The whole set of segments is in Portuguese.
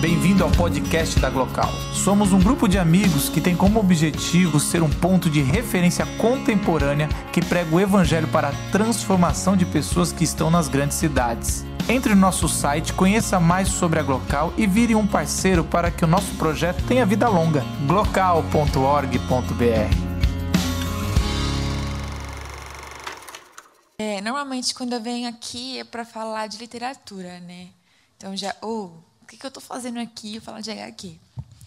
Bem-vindo ao podcast da Glocal. Somos um grupo de amigos que tem como objetivo ser um ponto de referência contemporânea que prega o evangelho para a transformação de pessoas que estão nas grandes cidades. Entre no nosso site, conheça mais sobre a Glocal e vire um parceiro para que o nosso projeto tenha vida longa. glocal.org.br É, normalmente quando eu venho aqui é para falar de literatura, né? Então já, oh, que, que eu estou fazendo aqui? Eu falo de HQ.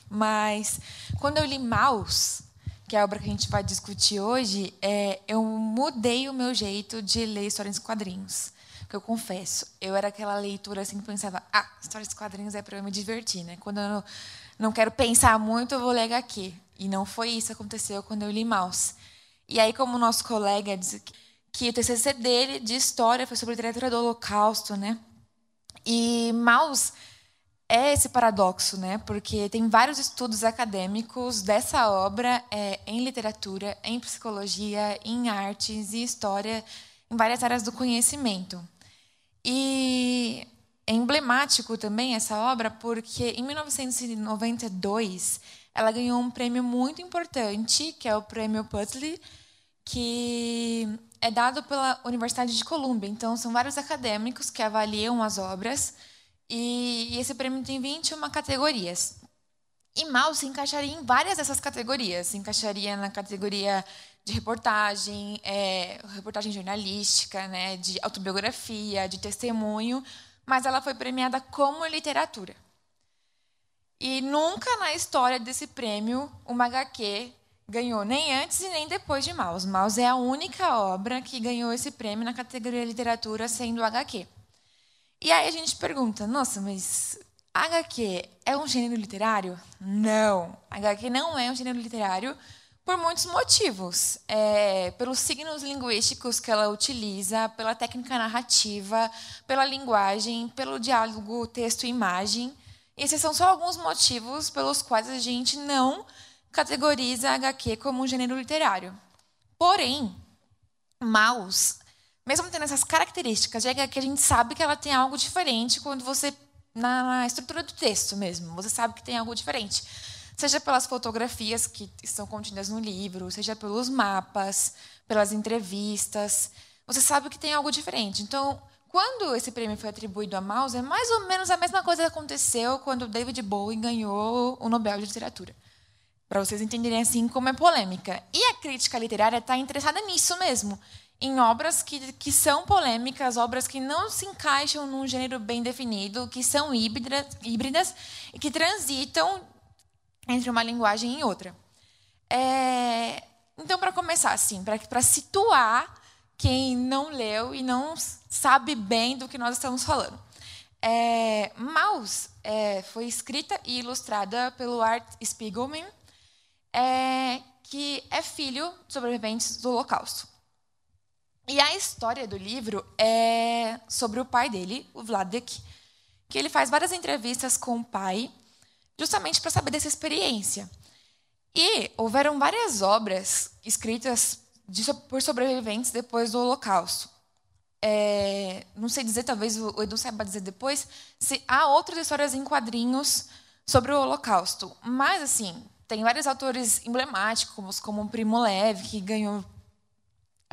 Mas quando eu li Maus, que é a obra que a gente vai discutir hoje, é, eu mudei o meu jeito de ler histórias em quadrinhos que eu confesso, eu era aquela leitura assim que pensava, ah, histórias de quadrinhos é para eu me divertir, né? Quando eu não, não quero pensar muito, eu vou ler HQ. E não foi isso que aconteceu quando eu li Maus. E aí, como o nosso colega disse que o TCC dele de história foi sobre literatura do Holocausto, né? E Maus é esse paradoxo, né? Porque tem vários estudos acadêmicos dessa obra é, em literatura, em psicologia, em artes e história, em várias áreas do conhecimento. E é emblemático também essa obra porque em 1992 ela ganhou um prêmio muito importante, que é o Prêmio Putney, que é dado pela Universidade de Colômbia. Então são vários acadêmicos que avaliam as obras e esse prêmio tem 21 categorias. E Mal se encaixaria em várias dessas categorias. Se encaixaria na categoria de reportagem, é, reportagem jornalística, né, de autobiografia, de testemunho, mas ela foi premiada como literatura. E nunca na história desse prêmio uma HQ ganhou, nem antes e nem depois de Maus. Maus é a única obra que ganhou esse prêmio na categoria literatura sendo HQ. E aí a gente pergunta, nossa, mas HQ é um gênero literário? Não, HQ não é um gênero literário por muitos motivos. É, pelos signos linguísticos que ela utiliza, pela técnica narrativa, pela linguagem, pelo diálogo texto-imagem. Esses são só alguns motivos pelos quais a gente não categoriza HQ como um gênero literário. Porém, Maus, mesmo tendo essas características de HQ, a gente sabe que ela tem algo diferente quando você na estrutura do texto mesmo. Você sabe que tem algo diferente seja pelas fotografias que estão contidas no livro, seja pelos mapas, pelas entrevistas. Você sabe que tem algo diferente. Então, quando esse prêmio foi atribuído a Mouse, é mais ou menos a mesma coisa que aconteceu quando David Bowie ganhou o Nobel de Literatura. Para vocês entenderem assim como é polêmica. E a crítica literária está interessada nisso mesmo, em obras que, que são polêmicas, obras que não se encaixam num gênero bem definido, que são híbridas, híbridas e que transitam entre uma linguagem e outra. É, então, para começar, assim, para situar quem não leu e não sabe bem do que nós estamos falando. É, Maus é, foi escrita e ilustrada pelo Art Spiegelman, é, que é filho de sobreviventes do Holocausto. E a história do livro é sobre o pai dele, o Vladek, que ele faz várias entrevistas com o pai justamente para saber dessa experiência. E houveram várias obras escritas de, por sobreviventes depois do Holocausto. É, não sei dizer, talvez o Edu saiba dizer depois, se há outras histórias em quadrinhos sobre o Holocausto. Mas, assim, tem vários autores emblemáticos, como o Primo Levi, que ganhou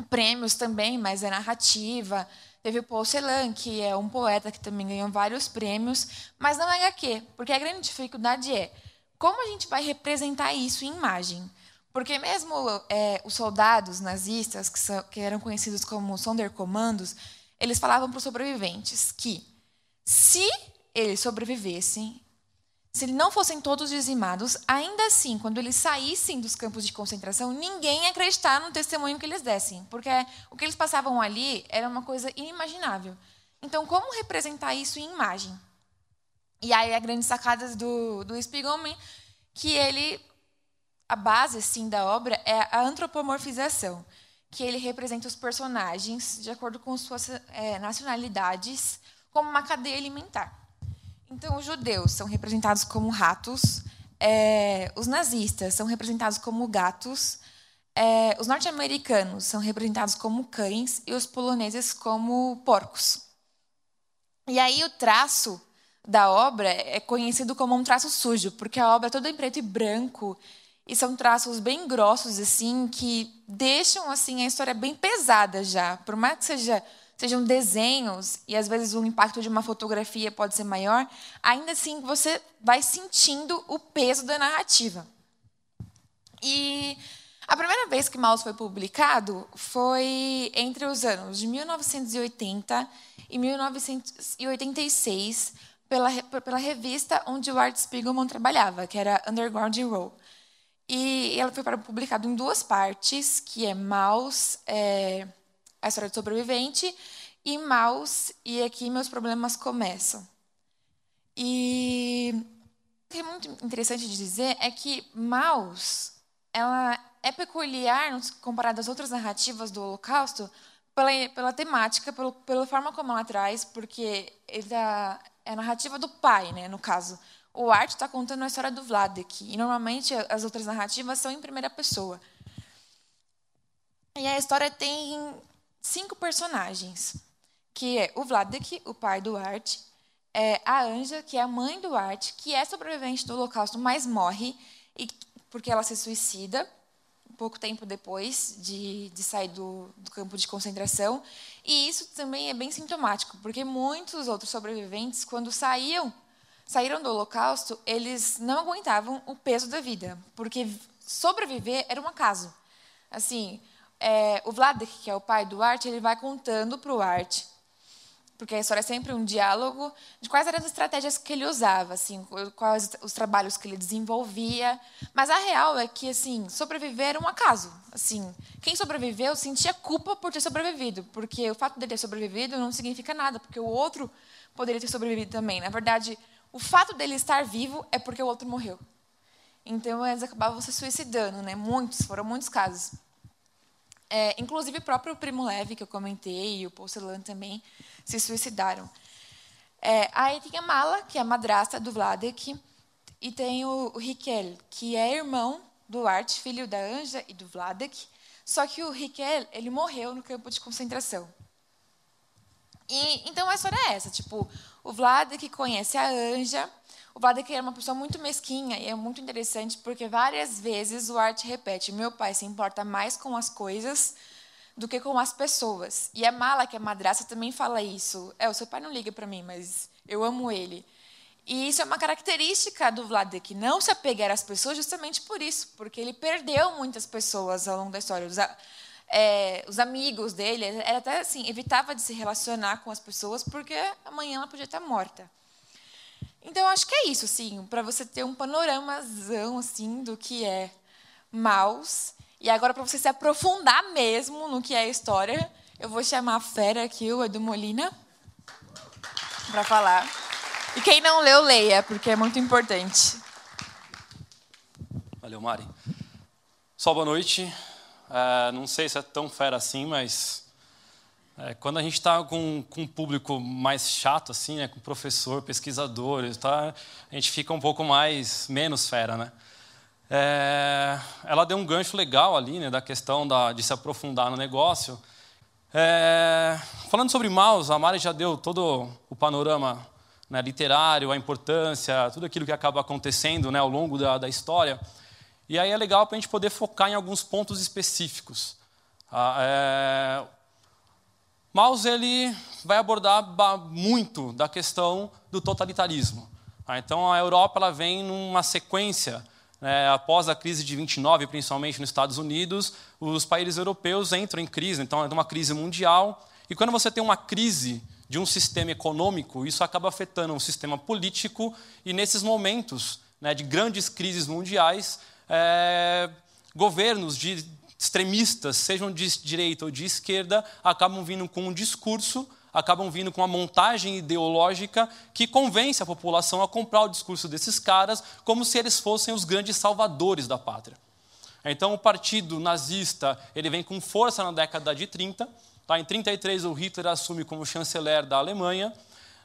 prêmios também, mas é narrativa. Teve o Paul Celan, que é um poeta que também ganhou vários prêmios, mas não é HQ, porque a grande dificuldade é como a gente vai representar isso em imagem. Porque mesmo é, os soldados nazistas, que, são, que eram conhecidos como Sonderkommandos, eles falavam para os sobreviventes que se eles sobrevivessem, se não fossem todos dizimados, ainda assim, quando eles saíssem dos campos de concentração, ninguém ia acreditar no testemunho que eles dessem, porque o que eles passavam ali era uma coisa inimaginável. Então, como representar isso em imagem? E aí a grande sacada do, do Spiegelman, que ele, a base assim da obra é a antropomorfização, que ele representa os personagens de acordo com suas é, nacionalidades como uma cadeia alimentar. Então, os judeus são representados como ratos, é, os nazistas são representados como gatos, é, os norte-americanos são representados como cães e os poloneses como porcos. E aí o traço da obra é conhecido como um traço sujo, porque a obra é toda em preto e branco e são traços bem grossos assim que deixam assim a história bem pesada já. Por mais que seja sejam desenhos e às vezes o impacto de uma fotografia pode ser maior, ainda assim você vai sentindo o peso da narrativa. E a primeira vez que Maus foi publicado foi entre os anos de 1980 e 1986 pela, pela revista onde o Art Spiegelman trabalhava, que era Underground Row. E ela foi publicada em duas partes, que é Maus, é, a história do sobrevivente, e Maus, e aqui meus problemas começam. E o que é muito interessante de dizer é que Maus, ela é peculiar comparada às outras narrativas do Holocausto pela, pela temática, pelo, pela forma como ela traz, porque ele tá, é a narrativa do pai, né, no caso. O Art está contando a história do Vladek, e normalmente as outras narrativas são em primeira pessoa. E a história tem cinco personagens, que é o Vladek, o pai do Art, é a Anja, que é a mãe do Art, que é sobrevivente do Holocausto, mas morre e, porque ela se suicida pouco tempo depois de, de sair do, do, campo de concentração. E isso também é bem sintomático, porque muitos outros sobreviventes, quando saíam, saíram do Holocausto, eles não aguentavam o peso da vida, porque sobreviver era um acaso. Assim, é, o Vladek, que é o pai do Art, ele vai contando para o Art, porque a história é sempre um diálogo de quais eram as estratégias que ele usava, assim, quais os trabalhos que ele desenvolvia. Mas a real é que, assim, sobreviver era um acaso. Assim, quem sobreviveu sentia culpa por ter sobrevivido, porque o fato de ter sobrevivido não significa nada, porque o outro poderia ter sobrevivido também. Na verdade, o fato dele estar vivo é porque o outro morreu. Então eles acabavam se suicidando, né? Muitos, foram muitos casos. É, inclusive o próprio Primo Leve, que eu comentei, e o Porcelan também, se suicidaram. É, aí tem a Mala, que é a madrasta do Vladek, e tem o, o Riquel, que é irmão do Art, filho da Anja e do Vladek, só que o Riquel, ele morreu no campo de concentração. E, então a história é essa, tipo, o Vladek conhece a Anja, o Vladek é uma pessoa muito mesquinha e é muito interessante porque várias vezes o Art repete: meu pai se importa mais com as coisas do que com as pessoas. E a Mala, que é madraça, também fala isso. É, o seu pai não liga para mim, mas eu amo ele. E isso é uma característica do Vladek, não se apegar às pessoas justamente por isso, porque ele perdeu muitas pessoas ao longo da história. Os, é, os amigos dele, era até assim, evitava de se relacionar com as pessoas porque amanhã ela podia estar morta. Então, acho que é isso, assim, para você ter um panoramazão assim, do que é Maus. E agora, para você se aprofundar mesmo no que é a história, eu vou chamar a fera aqui, o Edu Molina, para falar. E quem não leu, leia, porque é muito importante. Valeu, Mari. Só boa noite. É, não sei se é tão fera assim, mas é, quando a gente está com, com um público mais chato, assim, né, com professor, pesquisador, tá, a gente fica um pouco mais menos fera, né? É, ela deu um gancho legal ali, né, da questão da, de se aprofundar no negócio. É, falando sobre Maus, a Mari já deu todo o panorama né, literário, a importância, tudo aquilo que acaba acontecendo né, ao longo da, da história. E aí é legal para a gente poder focar em alguns pontos específicos. Ah, é, Maus ele vai abordar muito da questão do totalitarismo. Ah, então a Europa ela vem numa sequência é, após a crise de 29, principalmente nos Estados Unidos, os países europeus entram em crise, então é uma crise mundial. E quando você tem uma crise de um sistema econômico, isso acaba afetando um sistema político, e nesses momentos né, de grandes crises mundiais, é, governos de extremistas, sejam de direita ou de esquerda, acabam vindo com um discurso acabam vindo com uma montagem ideológica que convence a população a comprar o discurso desses caras como se eles fossem os grandes salvadores da pátria. Então, o partido nazista ele vem com força na década de 30. Tá? Em 33, o Hitler assume como chanceler da Alemanha.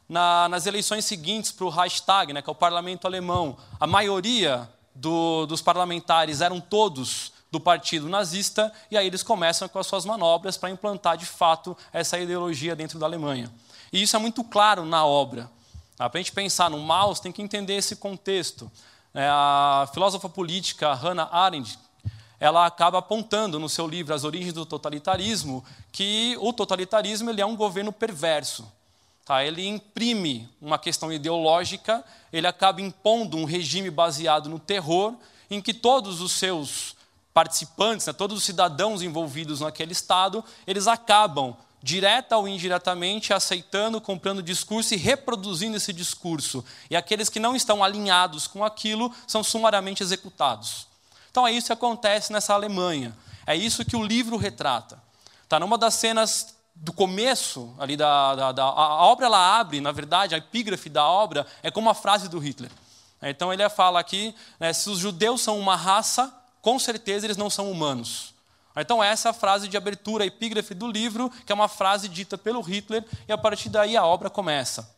Na, nas eleições seguintes para o Reichstag, né, que é o parlamento alemão, a maioria do, dos parlamentares eram todos do partido nazista, e aí eles começam com as suas manobras para implantar de fato essa ideologia dentro da Alemanha. E isso é muito claro na obra. Para a gente pensar no Maus, tem que entender esse contexto. É, a filósofa política Hannah Arendt, ela acaba apontando no seu livro As Origens do Totalitarismo que o totalitarismo ele é um governo perverso. Tá? Ele imprime uma questão ideológica, ele acaba impondo um regime baseado no terror, em que todos os seus participantes, né, todos os cidadãos envolvidos naquele Estado, eles acabam direta ou indiretamente, aceitando, comprando discurso e reproduzindo esse discurso. E aqueles que não estão alinhados com aquilo são sumariamente executados. Então é isso que acontece nessa Alemanha. É isso que o livro retrata. Está numa das cenas do começo ali da, da, da, a obra ela abre, na verdade, a epígrafe da obra é como uma frase do Hitler. Então ele fala aqui, né, se os judeus são uma raça, com certeza eles não são humanos. Então, essa é a frase de abertura, a epígrafe do livro, que é uma frase dita pelo Hitler, e a partir daí a obra começa.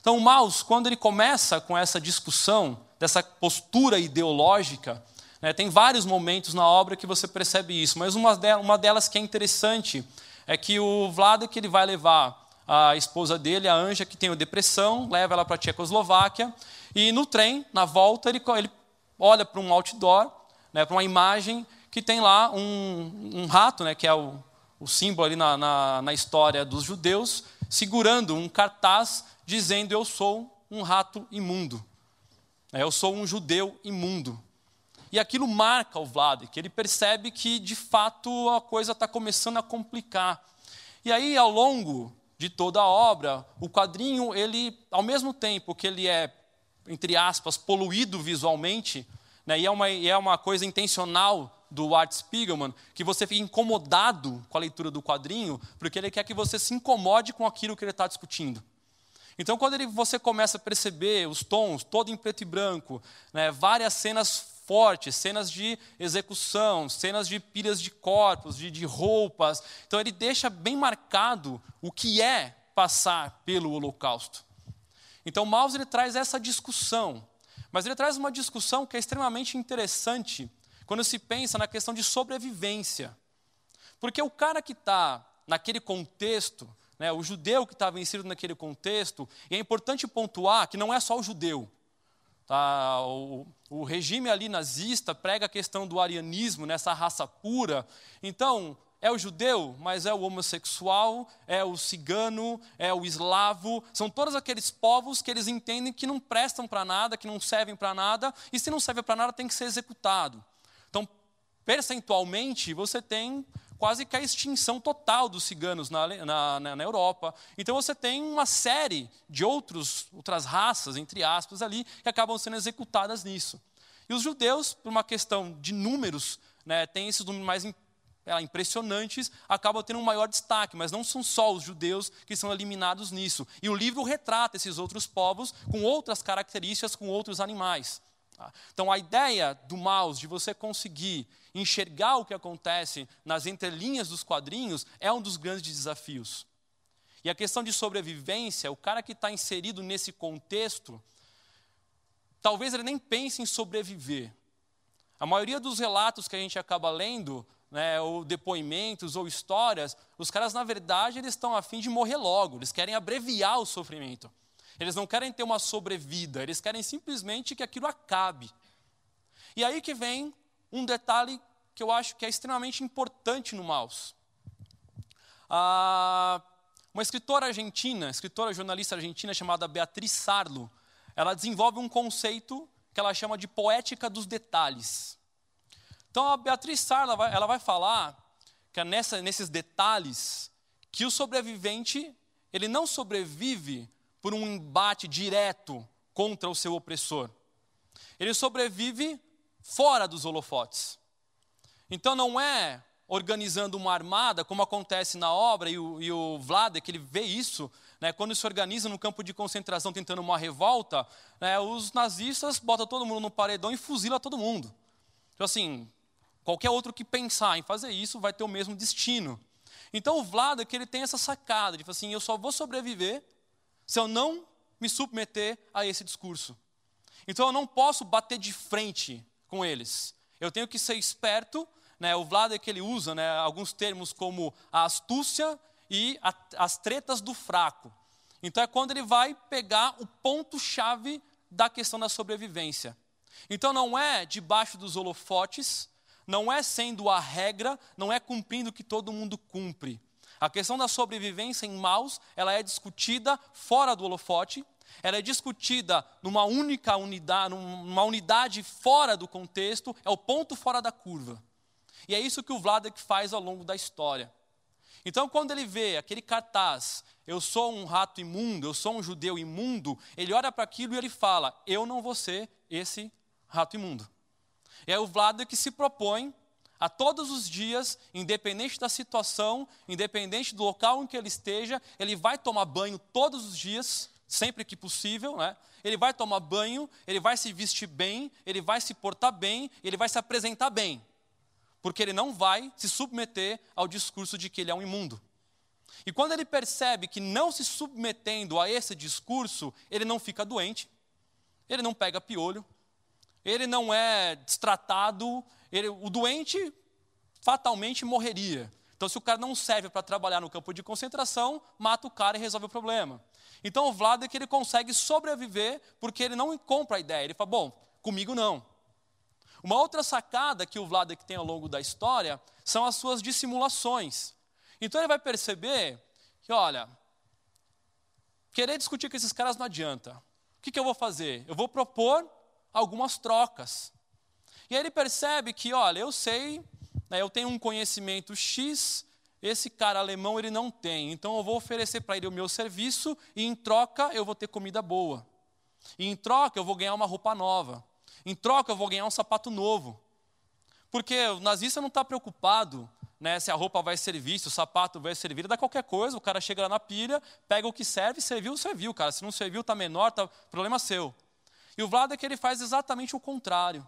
Então, Maus, quando ele começa com essa discussão, dessa postura ideológica, né, tem vários momentos na obra que você percebe isso, mas uma delas que é interessante é que o Vlad que ele vai levar a esposa dele, a Anja, que tem depressão, leva ela para a Tchecoslováquia, e no trem, na volta, ele, ele olha para um outdoor, né, para uma imagem que tem lá um, um rato, né, que é o, o símbolo ali na, na, na história dos judeus, segurando um cartaz dizendo: Eu sou um rato imundo. É, eu sou um judeu imundo. E aquilo marca o Vlad, que ele percebe que, de fato, a coisa está começando a complicar. E aí, ao longo de toda a obra, o quadrinho, ele, ao mesmo tempo que ele é, entre aspas, poluído visualmente, né, e, é uma, e é uma coisa intencional do Art Spiegelman, que você fique incomodado com a leitura do quadrinho, porque ele quer que você se incomode com aquilo que ele está discutindo. Então, quando ele, você começa a perceber os tons, todo em preto e branco, né, várias cenas fortes, cenas de execução, cenas de pilhas de corpos, de, de roupas, então ele deixa bem marcado o que é passar pelo Holocausto. Então, Maus ele traz essa discussão, mas ele traz uma discussão que é extremamente interessante quando se pensa na questão de sobrevivência. Porque o cara que está naquele contexto, né, o judeu que estava inserido naquele contexto, e é importante pontuar que não é só o judeu. Tá? O, o regime ali nazista prega a questão do arianismo, nessa raça pura. Então, é o judeu, mas é o homossexual, é o cigano, é o eslavo, são todos aqueles povos que eles entendem que não prestam para nada, que não servem para nada, e se não serve para nada tem que ser executado. Então, percentualmente, você tem quase que a extinção total dos ciganos na, na, na, Europa. Então você tem uma série de outros, outras raças, entre aspas, ali, que acabam sendo executadas nisso. E os judeus, por uma questão de números, né, têm esses números mais é, impressionantes, acabam tendo um maior destaque, mas não são só os judeus que são eliminados nisso. E o livro retrata esses outros povos com outras características, com outros animais. Tá? Então, a ideia do mouse de você conseguir enxergar o que acontece nas entrelinhas dos quadrinhos é um dos grandes desafios. E a questão de sobrevivência, o cara que está inserido nesse contexto, talvez ele nem pense em sobreviver. A maioria dos relatos que a gente acaba lendo, né, ou depoimentos ou histórias, os caras, na verdade, eles estão a fim de morrer logo, eles querem abreviar o sofrimento. Eles não querem ter uma sobrevida, eles querem simplesmente que aquilo acabe. E aí que vem um detalhe que eu acho que é extremamente importante no Maus. Ah, uma escritora argentina, escritora jornalista argentina chamada Beatriz Sarlo, ela desenvolve um conceito que ela chama de poética dos detalhes. Então a Beatriz Sarlo vai, ela vai falar que é nessa, nesses detalhes que o sobrevivente ele não sobrevive por um embate direto contra o seu opressor. Ele sobrevive fora dos holofotes. Então não é organizando uma armada, como acontece na obra, e o, e o Vladek, ele vê isso, né, quando se organiza no campo de concentração tentando uma revolta, né, os nazistas botam todo mundo no paredão e fuzila todo mundo. Então assim, qualquer outro que pensar em fazer isso vai ter o mesmo destino. Então o Vladek, ele tem essa sacada, de assim, eu só vou sobreviver se eu não me submeter a esse discurso. Então eu não posso bater de frente com eles. Eu tenho que ser esperto. Né? O é que ele usa né, alguns termos como a astúcia e a, as tretas do fraco. Então é quando ele vai pegar o ponto-chave da questão da sobrevivência. Então não é debaixo dos holofotes, não é sendo a regra, não é cumprindo o que todo mundo cumpre. A questão da sobrevivência em Maus, ela é discutida fora do holofote, ela é discutida numa única unidade, numa unidade fora do contexto, é o ponto fora da curva. E é isso que o Vladek faz ao longo da história. Então, quando ele vê aquele cartaz, eu sou um rato imundo, eu sou um judeu imundo, ele olha para aquilo e ele fala: eu não vou ser esse rato imundo. É o Vladek se propõe a todos os dias, independente da situação, independente do local em que ele esteja, ele vai tomar banho todos os dias, sempre que possível, né? Ele vai tomar banho, ele vai se vestir bem, ele vai se portar bem, ele vai se apresentar bem. Porque ele não vai se submeter ao discurso de que ele é um imundo. E quando ele percebe que não se submetendo a esse discurso, ele não fica doente, ele não pega piolho, ele não é destratado, ele, o doente fatalmente morreria. Então, se o cara não serve para trabalhar no campo de concentração, mata o cara e resolve o problema. Então, o Vlad é que ele consegue sobreviver porque ele não compra a ideia. Ele fala, bom, comigo não. Uma outra sacada que o Vladek tem ao longo da história são as suas dissimulações. Então ele vai perceber que, olha, querer discutir com esses caras não adianta. O que, que eu vou fazer? Eu vou propor algumas trocas. E aí ele percebe que, olha, eu sei, né, eu tenho um conhecimento X, esse cara alemão ele não tem, então eu vou oferecer para ele o meu serviço e em troca eu vou ter comida boa. E em troca eu vou ganhar uma roupa nova. Em troca eu vou ganhar um sapato novo. Porque o nazista não está preocupado né, se a roupa vai servir, se o sapato vai servir, dá qualquer coisa, o cara chega lá na pilha, pega o que serve, serviu, serviu, cara. Se não serviu, está menor, tá, problema seu. E o Vlad é que ele faz exatamente o contrário.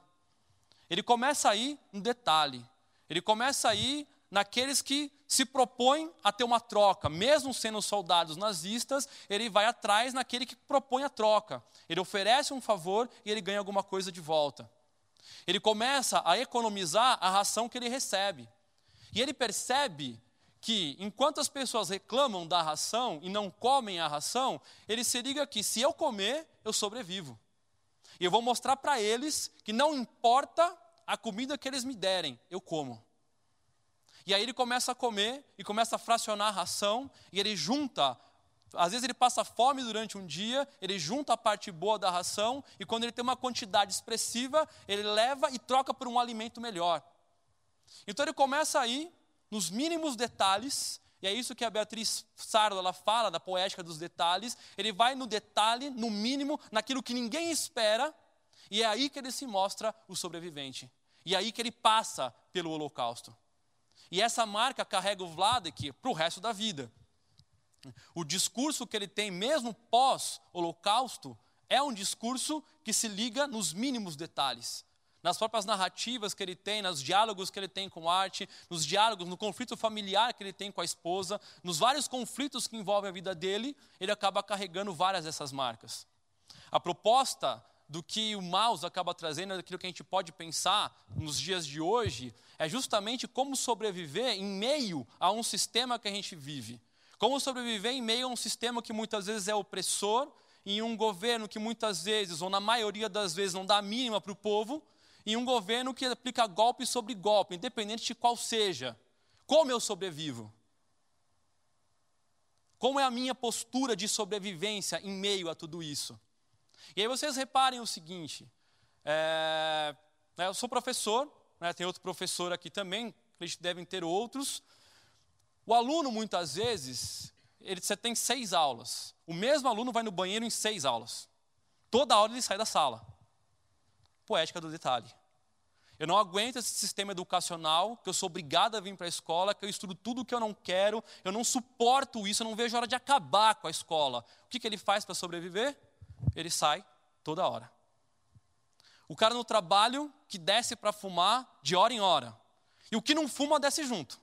Ele começa a ir no detalhe. Ele começa a ir naqueles que se propõem a ter uma troca, mesmo sendo soldados nazistas, ele vai atrás naquele que propõe a troca. Ele oferece um favor e ele ganha alguma coisa de volta. Ele começa a economizar a ração que ele recebe. E ele percebe que, enquanto as pessoas reclamam da ração e não comem a ração, ele se liga que se eu comer, eu sobrevivo. E eu vou mostrar para eles que não importa a comida que eles me derem, eu como. E aí ele começa a comer e começa a fracionar a ração e ele junta. Às vezes ele passa fome durante um dia, ele junta a parte boa da ração e quando ele tem uma quantidade expressiva, ele leva e troca por um alimento melhor. Então ele começa a ir nos mínimos detalhes e é isso que a Beatriz Sardo ela fala da poética dos detalhes. Ele vai no detalhe, no mínimo, naquilo que ninguém espera, e é aí que ele se mostra o sobrevivente. E é aí que ele passa pelo holocausto. E essa marca carrega o Vladek para o resto da vida. O discurso que ele tem, mesmo pós-holocausto, é um discurso que se liga nos mínimos detalhes nas próprias narrativas que ele tem, nos diálogos que ele tem com arte, nos diálogos, no conflito familiar que ele tem com a esposa, nos vários conflitos que envolvem a vida dele, ele acaba carregando várias dessas marcas. A proposta do que o mouse acaba trazendo, daquilo que a gente pode pensar nos dias de hoje, é justamente como sobreviver em meio a um sistema que a gente vive. Como sobreviver em meio a um sistema que muitas vezes é opressor, em um governo que muitas vezes, ou na maioria das vezes, não dá a mínima para o povo, em um governo que aplica golpe sobre golpe, independente de qual seja. Como eu sobrevivo? Como é a minha postura de sobrevivência em meio a tudo isso? E aí vocês reparem o seguinte: é, né, eu sou professor, né, tem outro professor aqui também, eles devem ter outros. O aluno, muitas vezes, ele, você tem seis aulas. O mesmo aluno vai no banheiro em seis aulas. Toda hora ele sai da sala. Poética do detalhe. Eu não aguento esse sistema educacional, que eu sou obrigado a vir para a escola, que eu estudo tudo o que eu não quero, eu não suporto isso, eu não vejo a hora de acabar com a escola. O que, que ele faz para sobreviver? Ele sai toda hora. O cara no trabalho que desce para fumar de hora em hora. E o que não fuma desce junto.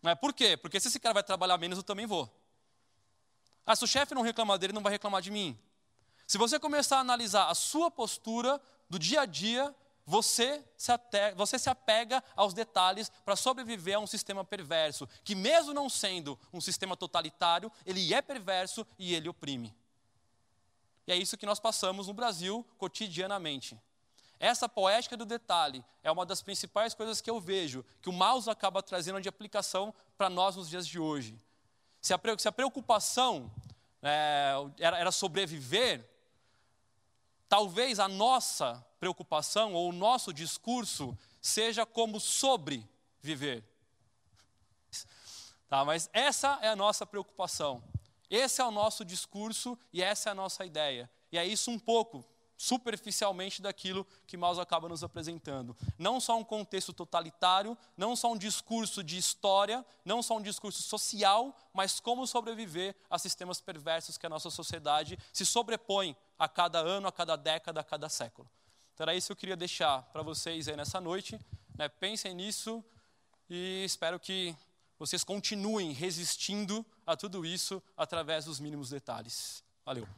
Não é? Por quê? Porque se esse cara vai trabalhar menos, eu também vou. Ah, se o chefe não reclamar dele, não vai reclamar de mim. Se você começar a analisar a sua postura do dia a dia, você se, você se apega aos detalhes para sobreviver a um sistema perverso, que, mesmo não sendo um sistema totalitário, ele é perverso e ele oprime. E é isso que nós passamos no Brasil cotidianamente. Essa poética do detalhe é uma das principais coisas que eu vejo que o mouse acaba trazendo de aplicação para nós nos dias de hoje. Se a preocupação é, era sobreviver, talvez a nossa preocupação ou o nosso discurso seja como sobreviver. Tá, mas essa é a nossa preocupação. Esse é o nosso discurso e essa é a nossa ideia. E é isso um pouco superficialmente daquilo que Maus acaba nos apresentando. Não só um contexto totalitário, não só um discurso de história, não só um discurso social, mas como sobreviver a sistemas perversos que a nossa sociedade se sobrepõe a cada ano, a cada década, a cada século. Então era isso que eu queria deixar para vocês aí nessa noite. Né? Pensem nisso e espero que vocês continuem resistindo a tudo isso através dos mínimos detalhes. Valeu.